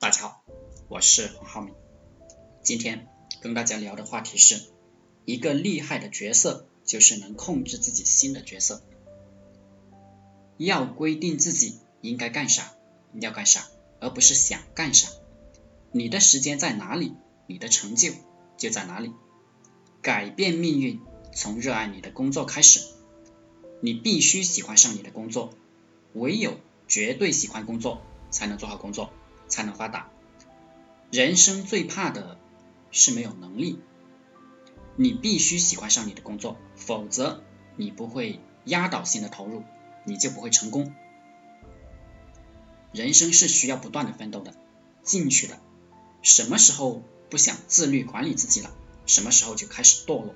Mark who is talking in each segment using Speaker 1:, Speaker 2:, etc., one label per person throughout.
Speaker 1: 大家好，我是黄浩明。今天跟大家聊的话题是一个厉害的角色，就是能控制自己心的角色。要规定自己应该干啥，要干啥，而不是想干啥。你的时间在哪里，你的成就就在哪里。改变命运从热爱你的工作开始。你必须喜欢上你的工作，唯有绝对喜欢工作，才能做好工作。才能发达。人生最怕的是没有能力。你必须喜欢上你的工作，否则你不会压倒性的投入，你就不会成功。人生是需要不断的奋斗的，进取的。什么时候不想自律管理自己了，什么时候就开始堕落。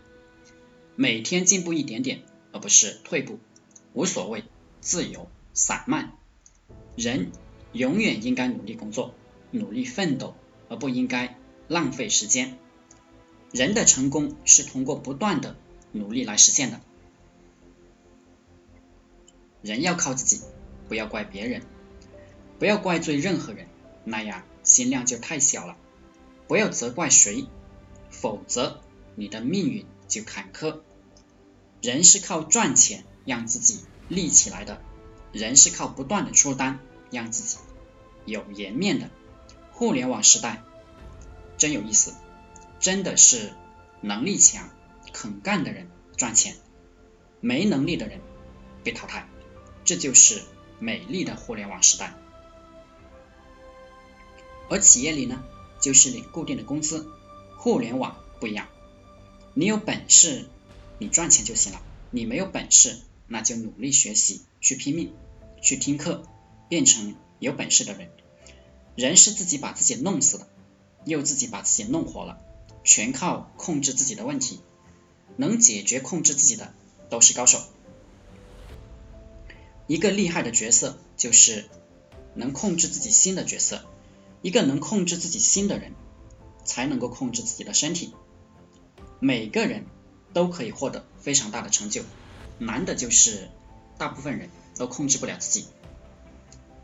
Speaker 1: 每天进步一点点，而不是退步，无所谓，自由散漫。人。永远应该努力工作，努力奋斗，而不应该浪费时间。人的成功是通过不断的努力来实现的。人要靠自己，不要怪别人，不要怪罪任何人，那样心量就太小了。不要责怪谁，否则你的命运就坎坷。人是靠赚钱让自己立起来的，人是靠不断的出单。让自己有颜面的互联网时代真有意思，真的是能力强、肯干的人赚钱，没能力的人被淘汰，这就是美丽的互联网时代。而企业里呢，就是你固定的工资，互联网不一样，你有本事你赚钱就行了，你没有本事那就努力学习，去拼命，去听课。变成有本事的人，人是自己把自己弄死的，又自己把自己弄活了，全靠控制自己的问题，能解决控制自己的都是高手。一个厉害的角色就是能控制自己心的角色，一个能控制自己心的人，才能够控制自己的身体。每个人都可以获得非常大的成就，难的就是大部分人都控制不了自己。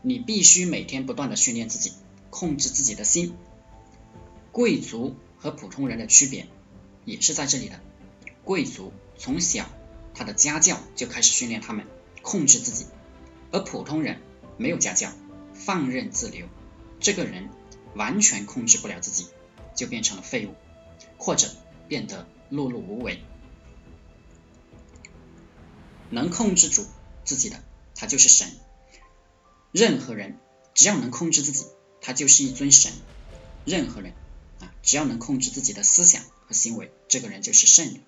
Speaker 1: 你必须每天不断的训练自己，控制自己的心。贵族和普通人的区别也是在这里的。贵族从小他的家教就开始训练他们控制自己，而普通人没有家教，放任自流，这个人完全控制不了自己，就变成了废物，或者变得碌碌无为。能控制住自己的，他就是神。任何人只要能控制自己，他就是一尊神。任何人啊，只要能控制自己的思想和行为，这个人就是圣人。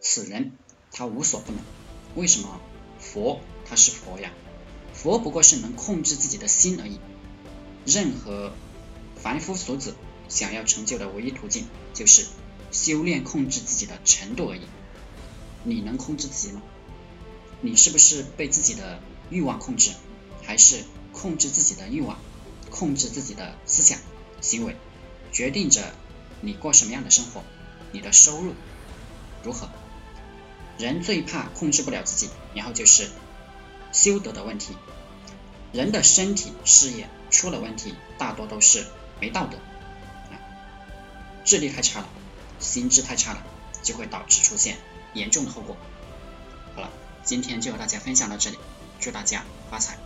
Speaker 1: 此人他无所不能。为什么佛他是佛呀？佛不过是能控制自己的心而已。任何凡夫俗子想要成就的唯一途径，就是修炼控制自己的程度而已。你能控制自己吗？你是不是被自己的欲望控制？还是控制自己的欲望，控制自己的思想行为，决定着你过什么样的生活，你的收入如何。人最怕控制不了自己，然后就是修德的问题。人的身体、事业出了问题，大多都是没道德，啊，智力太差了，心智太差了，就会导致出现严重的后果。好了，今天就和大家分享到这里，祝大家发财。